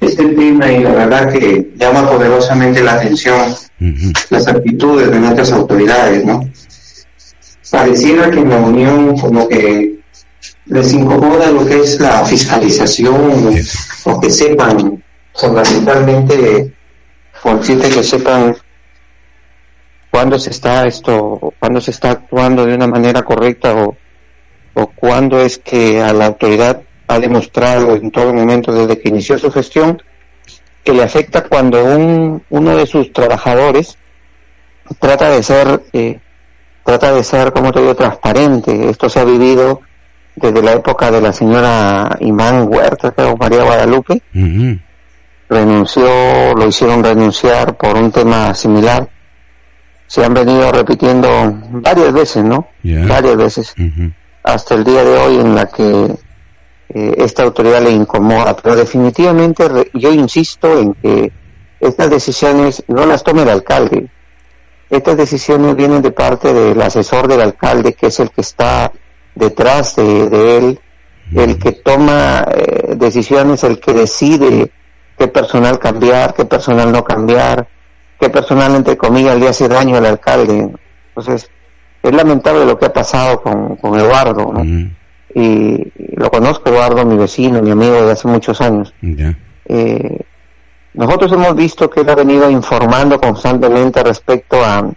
Este tema y la verdad que llama poderosamente la atención las actitudes de nuestras autoridades, ¿no? Pareciera que en la Unión como que les incomoda lo que es la fiscalización o que sepan fundamentalmente consiste que sepan cuándo se está esto, cuándo se está actuando de una manera correcta o, o cuándo es que a la autoridad ha demostrado en todo momento desde que inició su gestión que le afecta cuando un, uno de sus trabajadores trata de ser eh, trata de ser como te digo transparente. Esto se ha vivido desde la época de la señora Imán Huerta o María Guadalupe. Renunció lo hicieron renunciar por un tema similar. Se han venido repitiendo varias veces no varias veces. Hasta el día de hoy en la que eh, esta autoridad le incomoda, pero definitivamente yo insisto en que estas decisiones no las tome el alcalde. Estas decisiones vienen de parte del asesor del alcalde, que es el que está detrás de, él, el que toma eh, decisiones, el que decide qué personal cambiar, qué personal no cambiar, qué personal, entre comillas, le hace daño al alcalde. Entonces, es lamentable lo que ha pasado con, con Eduardo, ¿no? Y lo conozco Eduardo, mi vecino, mi amigo de hace muchos años. Eh, nosotros hemos visto que él ha venido informando constantemente respecto a,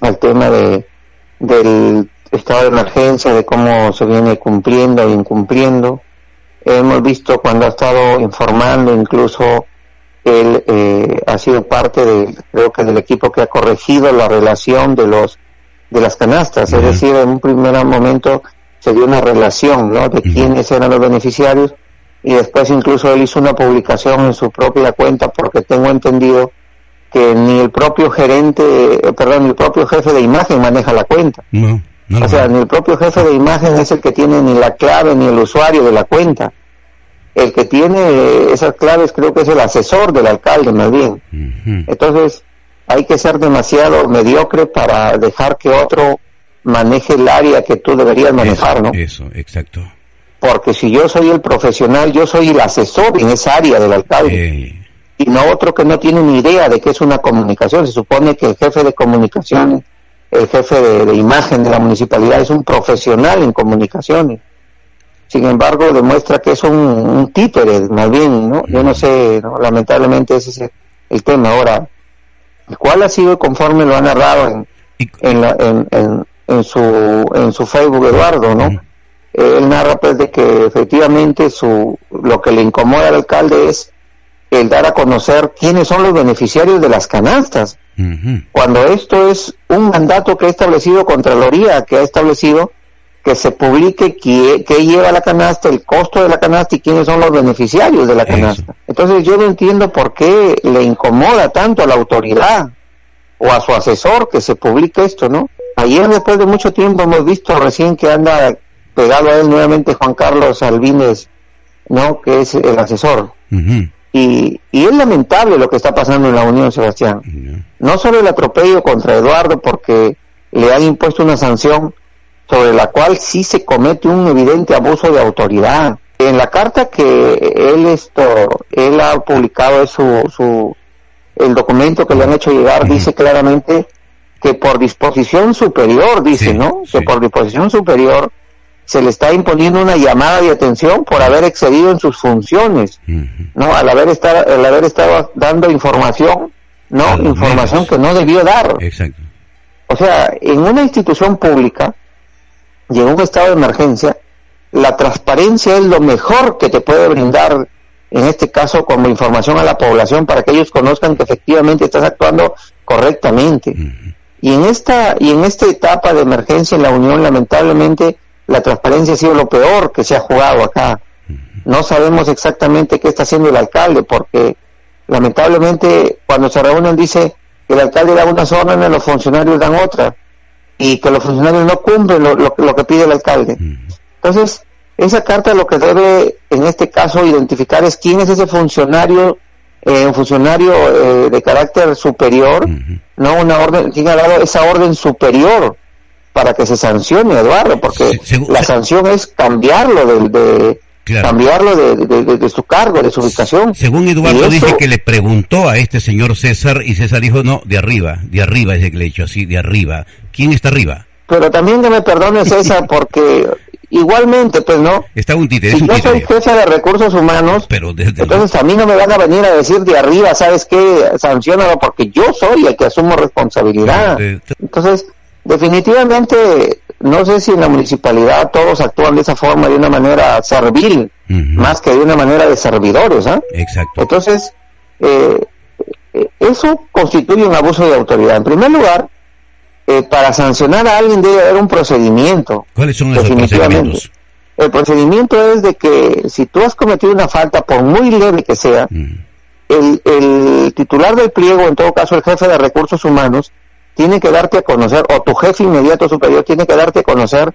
al tema de, del estado de emergencia, de cómo se viene cumpliendo e incumpliendo. Hemos visto cuando ha estado informando, incluso él eh, ha sido parte de, creo que del equipo que ha corregido la relación de los de las canastas, es decir, en un primer momento se dio una relación ¿no? de quiénes eran los beneficiarios y después incluso él hizo una publicación en su propia cuenta porque tengo entendido que ni el propio gerente, eh, perdón, ni el propio jefe de imagen maneja la cuenta. o sea, ni el propio jefe de imagen es el que tiene ni la clave ni el usuario de la cuenta. El que tiene esas claves creo que es el asesor del alcalde, más bien. Entonces, hay que ser demasiado mediocre para dejar que otro maneje el área que tú deberías manejar, ¿no? Eso, exacto. Porque si yo soy el profesional, yo soy el asesor en esa área del alcalde. Y no otro que no tiene ni idea de qué es una comunicación. Se supone que el jefe de comunicación, el jefe de, imagen de la municipalidad es un profesional en comunicaciones. Sin embargo, demuestra que es un, un títere, más bien, ¿no? Yo no sé, lamentablemente ese es el, tema. Ahora, ¿cuál ha sido conforme lo ha narrado en, en, la, en, en su, en su Facebook Eduardo, ¿no? Él narra pues de que efectivamente su, lo que le incomoda al alcalde es el dar a conocer quiénes son los beneficiarios de las canastas. Cuando esto es un mandato que ha establecido Contraloría, que ha establecido que se publique qué, lleva la canasta, el costo de la canasta y quiénes son los beneficiarios de la canasta. Entonces yo no entiendo por qué le incomoda tanto a la autoridad o a su asesor que se publique esto, ¿no? Ayer, después de mucho tiempo, hemos visto recién que anda pegado a él nuevamente Juan Carlos Albines, ¿no? Que es el asesor. y, y, es lamentable lo que está pasando en la Unión, Sebastián. No solo el atropello contra Eduardo, porque le han impuesto una sanción sobre la cual sí se comete un evidente abuso de autoridad. En la carta que él esto, él ha publicado su, su el documento que le han hecho llegar dice claramente que por disposición superior, dice, ¿no? Que por disposición superior se le está imponiendo una llamada de atención por haber excedido en sus funciones, ¿no? Al haber, estado, al haber estado dando información, ¿no? Información que no debió dar. Exacto. O sea, en una institución pública y en un estado de emergencia, la transparencia es lo mejor que te puede brindar, en este caso, como información a la población para que ellos conozcan que efectivamente estás actuando correctamente. Y en esta y en esta etapa de emergencia en la Unión, lamentablemente, la transparencia ha sido lo peor que se ha jugado acá. No sabemos exactamente qué está haciendo el alcalde, porque lamentablemente cuando se reúnen dice que el alcalde da unas órdenes, los funcionarios dan otras, y que los funcionarios no cumplen lo, lo, que pide el alcalde. Entonces, esa carta lo que debe, en este caso, identificar es quién es ese funcionario, eh, un funcionario eh, de carácter superior, no una orden, quién ha dado esa orden superior para que se sancione, Eduardo, porque la sanción es cambiarlo de, de cambiarlo de, su cargo, de su ubicación. Según Eduardo dice que le preguntó a este señor César y César dijo, no, de arriba, de arriba es el que le dicho así, de arriba. ¿Quién está arriba? Pero también que me perdone César porque igualmente, pues no. Está un títere, si yo soy jefe de recursos humanos, pero entonces a mí no me van a venir a decir de arriba, ¿sabes qué? Sancionalo porque yo soy el que asumo responsabilidad. Entonces, definitivamente no sé si en la municipalidad todos actúan de esa forma, de una manera servil, más que de una manera de servidores. ¿ah? Exacto. Entonces, eh, eh, eso constituye un abuso de autoridad. En primer lugar, eh, para sancionar a alguien debe haber un procedimiento. ¿Cuáles son esos procedimientos? El procedimiento es de que si tú has cometido una falta, por muy leve que sea, el, el titular del pliego, en todo caso el jefe de recursos humanos, tiene que darte a conocer, o tu jefe inmediato superior tiene que darte a conocer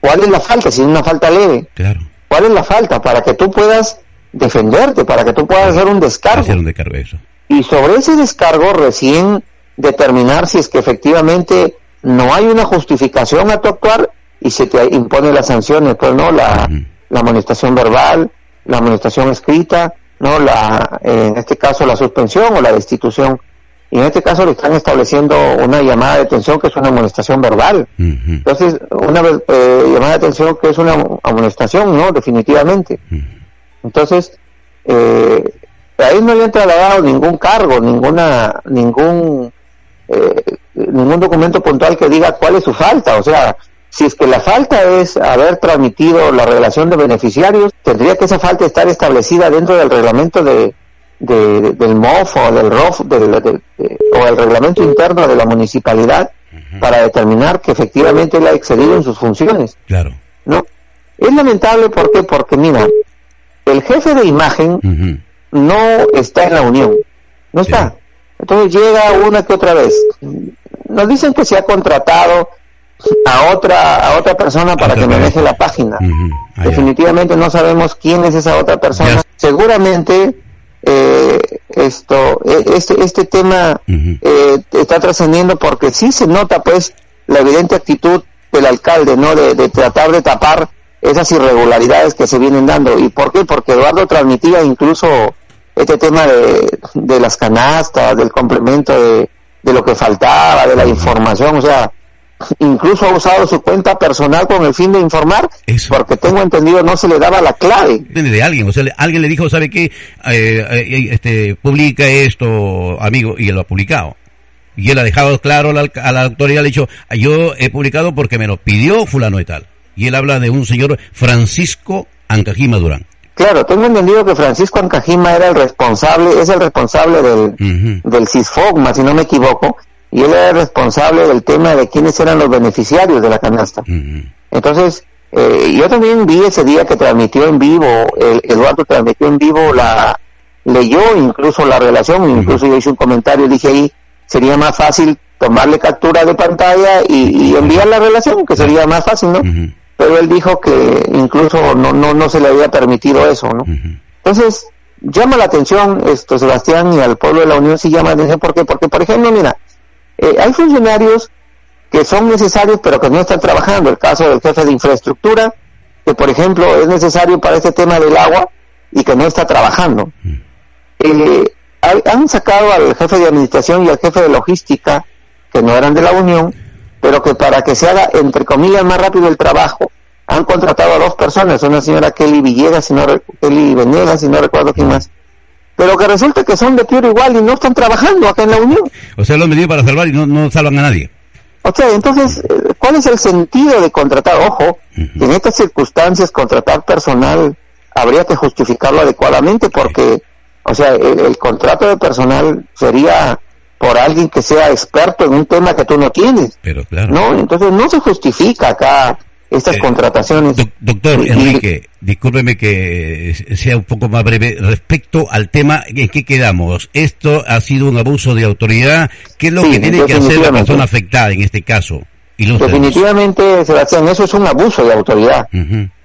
cuál es la falta, si es una falta leve. Claro. ¿Cuál es la falta? Para que tú puedas defenderte, para que tú puedas hacer un descargo. Hacer un descargo, eso. Y sobre ese descargo recién determinar si es que efectivamente no hay una justificación a tu actuar y se te impone las sanciones, pues no, la, la amonestación verbal, la amonestación escrita, no, la, en este caso la suspensión o la destitución y en este caso le están estableciendo una llamada de atención que es una amonestación verbal. Entonces, una eh, llamada de atención que es una amonestación, ¿no? Definitivamente. Entonces, eh, ahí no le han trasladado ningún cargo, ninguna, ningún, eh, ningún documento puntual que diga cuál es su falta. O sea, si es que la falta es haber transmitido la relación de beneficiarios, tendría que esa falta estar establecida dentro del reglamento de, del MOF o del ROF o el reglamento interno de la municipalidad para determinar que efectivamente él ha excedido en sus funciones. Claro. ¿No? Es lamentable ¿por porque mira, el jefe de imagen no está en la unión, no está. Entonces llega una que otra vez. Nos dicen que se ha contratado a otra a otra persona para que maneje la página. Definitivamente no sabemos quién es esa otra persona. Seguramente eh, esto e, este este tema eh, está trascendiendo porque sí se nota pues la evidente actitud del alcalde no de, tratar de tapar esas irregularidades que se vienen dando. Y por qué porque Eduardo transmitía incluso este tema de, de las canastas del complemento de, de lo que faltaba de la información o sea incluso ha usado su cuenta personal con el fin de informar, porque tengo entendido no se le daba la clave. De alguien, o sea, alguien le dijo, ¿sabe qué? Eh, eh, este, publica esto, amigo, y él lo ha publicado. Y él ha dejado claro a la, autoridad, le ha dicho, yo he publicado porque me lo pidió fulano y tal. Y él habla de un señor Francisco Ancajima Durán. Claro, tengo entendido que Francisco Ancajima era el responsable, es el responsable del, del CISFOGMA, si no me equivoco, y él era el responsable del tema de quiénes eran los beneficiarios de la canasta. Entonces, eh, yo también vi ese día que transmitió en vivo, el, Eduardo transmitió en vivo la, leyó incluso la relación, incluso yo hice un comentario, dije ahí, sería más fácil tomarle captura de pantalla y, enviar la relación, que sería más fácil, ¿no? Pero él dijo que incluso no, no, no se le había permitido eso, ¿no? Entonces, llama la atención esto, Sebastián, y al pueblo de la Unión sí llama la atención, ¿por qué? Porque, por ejemplo, mira, eh, hay funcionarios que son necesarios pero que no están trabajando. El caso del jefe de infraestructura, que por ejemplo es necesario para este tema del agua y que no está trabajando. Eh, han sacado al jefe de administración y al jefe de logística, que no eran de la Unión, pero que para que se haga, entre comillas, más rápido el trabajo, han contratado a dos personas, una señora Kelly Villegas, si no, Kelly Venegas, si no recuerdo quién más, pero que resulta que son de puro igual y no están trabajando acá en la Unión. O sea, lo han venido para salvar y no, salvan a nadie. O sea, entonces, eh, ¿cuál es el sentido de contratar? Ojo, en estas circunstancias contratar personal habría que justificarlo adecuadamente porque, o sea, el, contrato de personal sería por alguien que sea experto en un tema que tú no tienes. Pero claro. No, entonces no se justifica acá estas contrataciones. doctor Enrique, discúlpeme que sea un poco más breve. Respecto al tema, ¿en qué quedamos? ¿Esto ha sido un abuso de autoridad? ¿Qué es lo que tiene que hacer la persona afectada en este caso? Definitivamente, Sebastián, eso es un abuso de autoridad.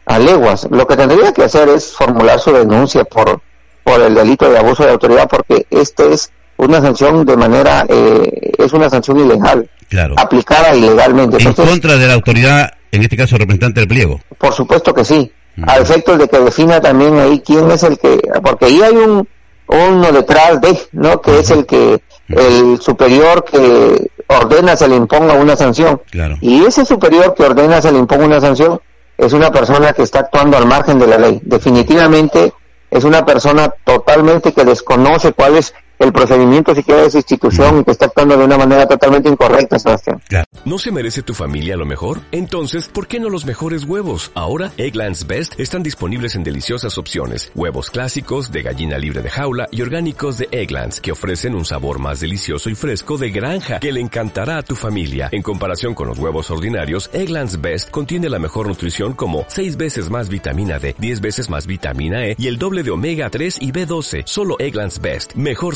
A leguas. Lo que tendría que hacer es formular su denuncia por, por el delito de abuso de autoridad, porque este es una sanción de manera, eh, es una sanción ilegal. Claro. Aplicada ilegalmente. en contra de la autoridad, en este caso representante del pliego. Por supuesto que sí. A efectos de que defina también ahí quién es el que, porque ahí hay un, uno detrás de, ¿no? Que es el que, el superior que ordena se le imponga una sanción. Y ese superior que ordena se le imponga una sanción es una persona que está actuando al margen de la ley. Definitivamente es una persona totalmente que desconoce cuál es el procedimiento siquiera de esa institución que está actuando de una manera totalmente incorrecta, Sebastián. ¿No se merece tu familia lo mejor? Entonces, ¿por qué no los mejores huevos? Ahora, Egglands Best están disponibles en deliciosas opciones. Huevos clásicos, de gallina libre de jaula y orgánicos de Egglands, que ofrecen un sabor más delicioso y fresco de granja, que le encantará a tu familia. En comparación con los huevos ordinarios, Egglands Best contiene la mejor nutrición como 6 veces más vitamina D, 10 veces más vitamina E y el doble de omega 3 y B12. Solo Egglands Best. Mejor